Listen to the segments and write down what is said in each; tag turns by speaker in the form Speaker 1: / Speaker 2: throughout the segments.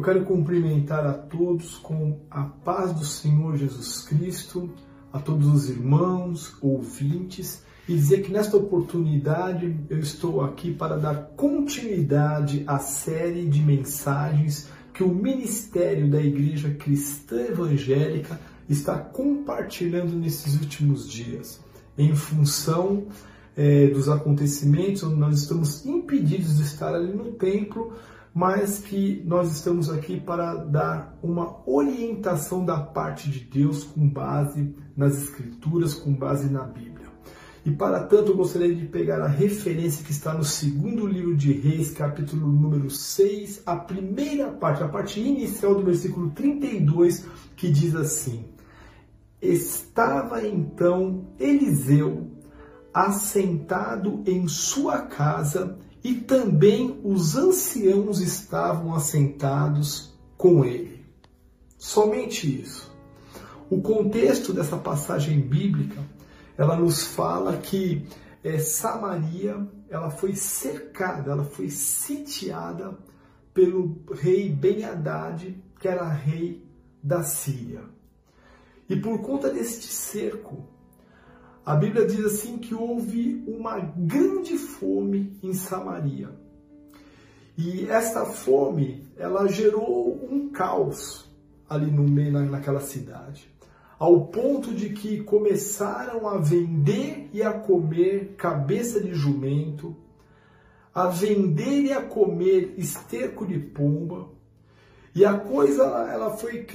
Speaker 1: Eu quero cumprimentar a todos com a paz do Senhor Jesus Cristo, a todos os irmãos, ouvintes, e dizer que nesta oportunidade eu estou aqui para dar continuidade à série de mensagens que o Ministério da Igreja Cristã Evangélica está compartilhando nesses últimos dias, em função é, dos acontecimentos nós estamos impedidos de estar ali no templo mas que nós estamos aqui para dar uma orientação da parte de Deus com base nas Escrituras, com base na Bíblia. E para tanto eu gostaria de pegar a referência que está no segundo livro de Reis, capítulo número 6, a primeira parte, a parte inicial do versículo 32, que diz assim: Estava então Eliseu assentado em sua casa e também os anciãos estavam assentados com ele. Somente isso. O contexto dessa passagem bíblica, ela nos fala que é, Samaria, ela foi cercada, ela foi sitiada pelo rei Ben Haddad, que era rei da Síria. E por conta deste cerco, a Bíblia diz assim que houve uma grande fome em Samaria. E essa fome, ela gerou um caos ali no meio naquela cidade, ao ponto de que começaram a vender e a comer cabeça de jumento, a vender e a comer esterco de pomba, e a coisa ela foi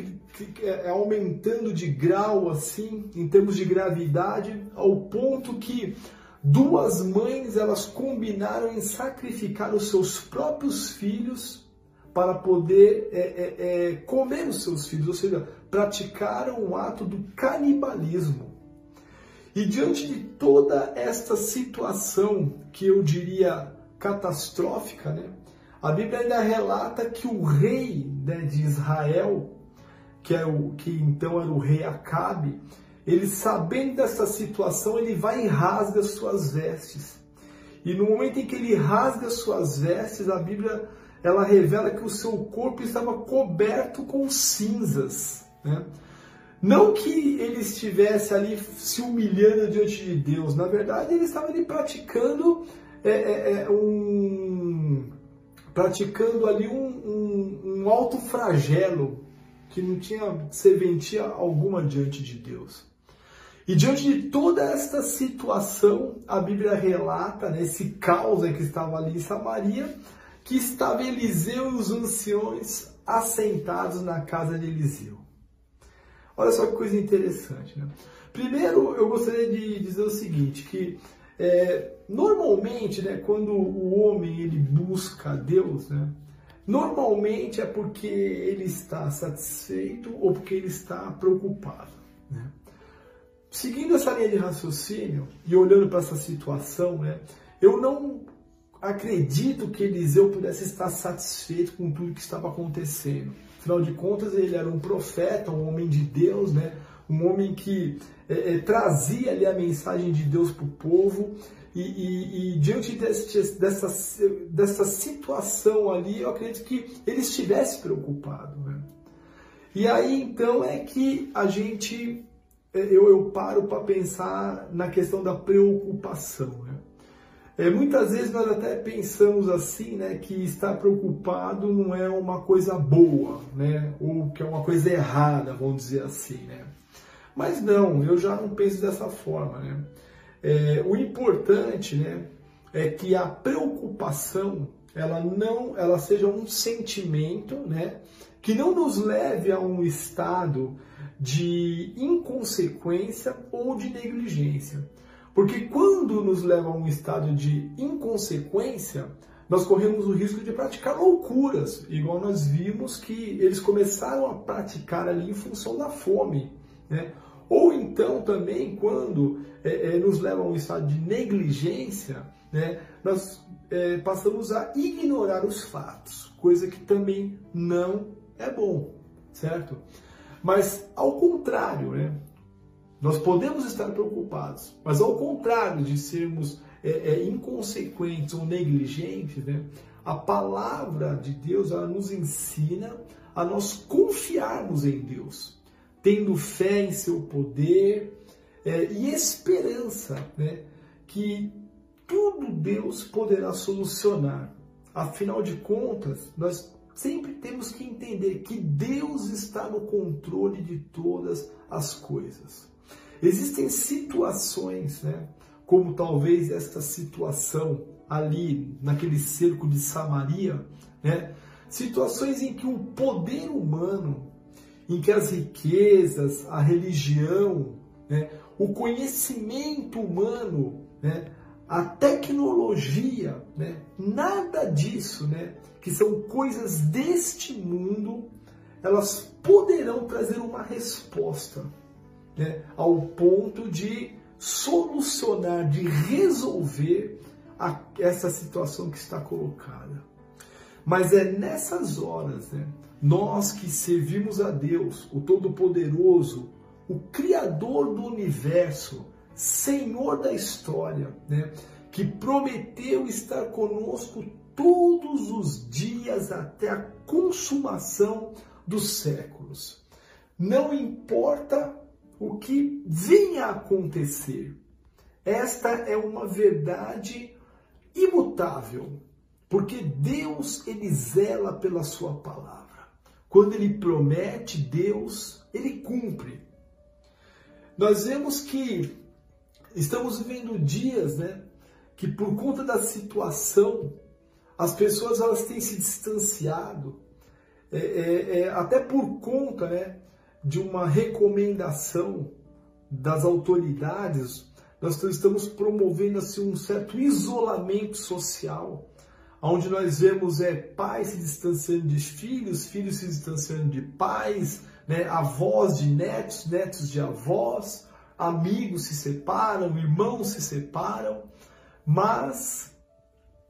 Speaker 1: é, aumentando de grau assim, em termos de gravidade, ao ponto que duas mães elas combinaram em sacrificar os seus próprios filhos para poder é, é, é, comer os seus filhos, ou seja, praticaram o ato do canibalismo. E diante de toda esta situação que eu diria catastrófica, né? A Bíblia ainda relata que o rei né, de Israel, que, é o, que então era o rei Acabe, ele sabendo dessa situação, ele vai e rasga suas vestes. E no momento em que ele rasga suas vestes, a Bíblia ela revela que o seu corpo estava coberto com cinzas. Né? Não que ele estivesse ali se humilhando diante de Deus, na verdade ele estava ali praticando é, é, é um, praticando ali um, um, um alto flagelo que não tinha serventia alguma diante de Deus. E diante de toda esta situação, a Bíblia relata né, esse caos que estava ali em Samaria, que estava Eliseu e os anciões assentados na casa de Eliseu. Olha só que coisa interessante. Né? Primeiro, eu gostaria de dizer o seguinte, que é, normalmente, né, quando o homem ele busca Deus, né, normalmente é porque ele está satisfeito ou porque ele está preocupado. Né? Seguindo essa linha de raciocínio e olhando para essa situação, né, eu não acredito que Eliseu pudesse estar satisfeito com tudo que estava acontecendo. Afinal de contas, ele era um profeta, um homem de Deus, né? um homem que é, é, trazia ali a mensagem de Deus para o povo, e, e, e diante desse, dessa, dessa situação ali, eu acredito que ele estivesse preocupado. Né? E aí então é que a gente, é, eu, eu paro para pensar na questão da preocupação. Né? É, muitas vezes nós até pensamos assim, né, que estar preocupado não é uma coisa boa, né, ou que é uma coisa errada, vamos dizer assim, né. Mas não, eu já não penso dessa forma, né? É, o importante, né, é que a preocupação ela não, ela seja um sentimento, né, que não nos leve a um estado de inconsequência ou de negligência. Porque quando nos leva a um estado de inconsequência, nós corremos o risco de praticar loucuras, igual nós vimos que eles começaram a praticar ali em função da fome. Né? Ou então também quando é, é, nos leva a um estado de negligência, né, nós é, passamos a ignorar os fatos, coisa que também não é bom, certo? Mas ao contrário, né, nós podemos estar preocupados, mas ao contrário de sermos é, é, inconsequentes ou negligentes, né, A palavra de Deus nos ensina a nós confiarmos em Deus, tendo fé em seu poder é, e esperança, né, que tudo Deus poderá solucionar. Afinal de contas, nós sempre temos que entender que Deus está no controle de todas as coisas. Existem situações, né, como talvez esta situação ali naquele cerco de Samaria, né, situações em que o poder humano, em que as riquezas, a religião, né, o conhecimento humano, né, a tecnologia, né, nada disso, né, que são coisas deste mundo, elas poderão trazer uma resposta né, ao ponto de solucionar, de resolver a, essa situação que está colocada. Mas é nessas horas, né, nós que servimos a Deus, o Todo-Poderoso, o Criador do universo, Senhor da história, né, que prometeu estar conosco todos os dias até a consumação dos séculos. Não importa o que venha a acontecer, esta é uma verdade imutável, porque Deus ele zela pela sua palavra. Quando ele promete, Deus ele cumpre. Nós vemos que estamos vivendo dias, né, que por conta da situação as pessoas elas têm se distanciado, é, é, é, até por conta, né, de uma recomendação das autoridades nós estamos promovendo assim, um certo isolamento social, onde nós vemos é, pais se distanciando de filhos, filhos se distanciando de pais, né, avós de netos, netos de avós, amigos se separam, irmãos se separam, mas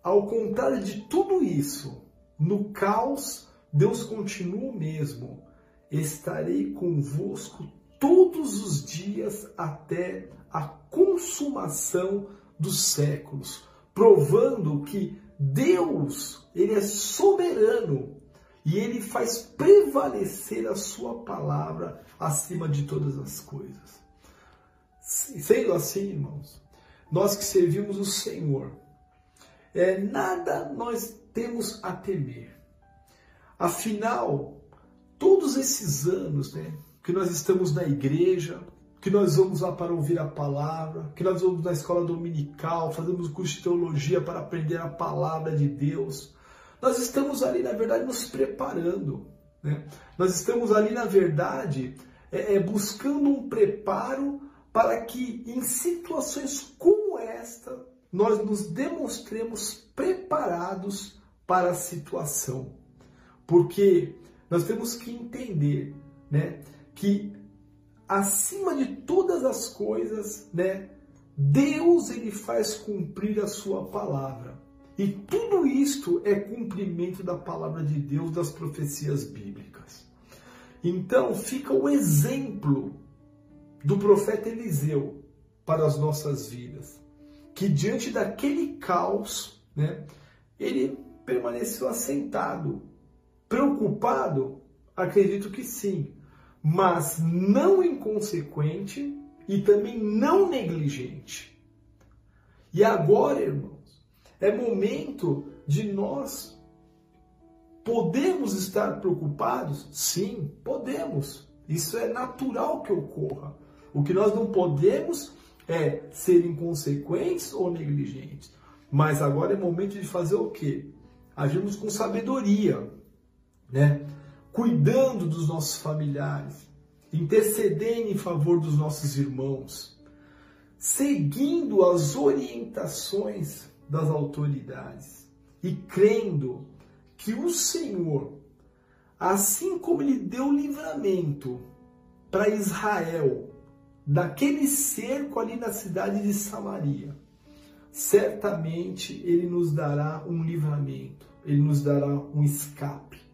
Speaker 1: ao contrário de tudo isso, no caos, Deus continua o mesmo. Estarei convosco todos os dias até a consumação dos séculos, provando que Deus, ele é soberano e ele faz prevalecer a sua palavra acima de todas as coisas. Sendo assim, irmãos, nós que servimos o Senhor, é, nada nós temos a temer. Afinal, todos esses anos, né, que nós estamos na igreja, que nós vamos lá para ouvir a palavra, que nós vamos na escola dominical, fazemos curso de teologia para aprender a palavra de Deus. Nós estamos ali, na verdade, nos preparando. Né? Nós estamos ali, na verdade, é, é, buscando um preparo para que em situações como esta nós nos demonstremos preparados para a situação. Porque nós temos que entender né, que acima de todas as coisas, né, Deus ele faz cumprir a sua palavra. E tudo isto é cumprimento da palavra de Deus, das profecias bíblicas. Então fica o exemplo do profeta Eliseu para as nossas vidas, que diante daquele caos, né, ele permaneceu assentado, preocupado, acredito que sim, mas não inconsequente e também não negligente. E agora, irmãos, é momento de nós podemos estar preocupados? Sim, podemos. Isso é natural que ocorra. O que nós não podemos é ser inconsequentes ou negligentes. Mas agora é momento de fazer o quê? Agirmos com sabedoria, né? Cuidando dos nossos familiares, intercedendo em favor dos nossos irmãos, seguindo as orientações das autoridades e crendo que o Senhor, assim como ele deu livramento para Israel daquele cerco ali na cidade de Samaria, certamente ele nos dará um livramento, ele nos dará um escape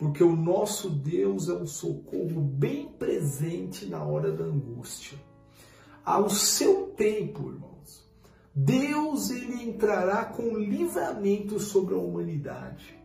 Speaker 1: porque o nosso Deus é um socorro bem presente na hora da angústia. Ao seu tempo, irmãos, Deus ele entrará com livramento sobre a humanidade.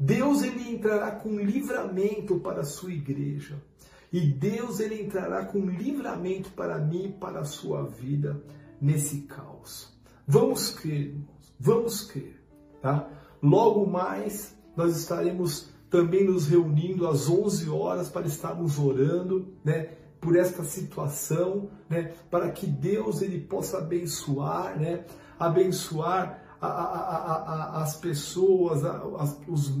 Speaker 1: Deus ele entrará com livramento para a sua igreja. E Deus ele entrará com livramento para mim e para a sua vida nesse caos. Vamos crer, irmãos. Vamos crer, tá? Logo mais nós estaremos também nos reunindo às 11 horas para estarmos orando, né? por esta situação, né, para que Deus ele possa abençoar, né, abençoar a, a, a, as pessoas, os,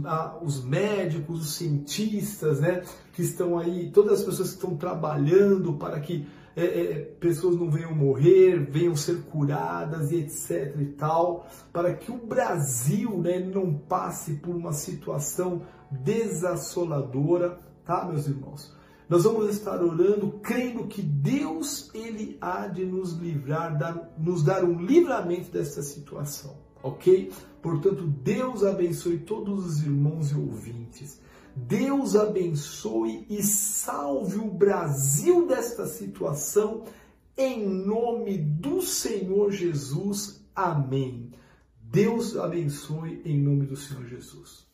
Speaker 1: os, médicos, os cientistas, né, que estão aí, todas as pessoas que estão trabalhando para que é, é, pessoas não venham morrer, venham ser curadas e etc e tal, para que o Brasil né, não passe por uma situação desassoladora, tá, meus irmãos? Nós vamos estar orando, crendo que Deus ele há de nos livrar, dar, nos dar um livramento dessa situação, ok? Portanto, Deus abençoe todos os irmãos e ouvintes. Deus abençoe e salve o Brasil desta situação, em nome do Senhor Jesus. Amém. Deus abençoe em nome do Senhor Jesus.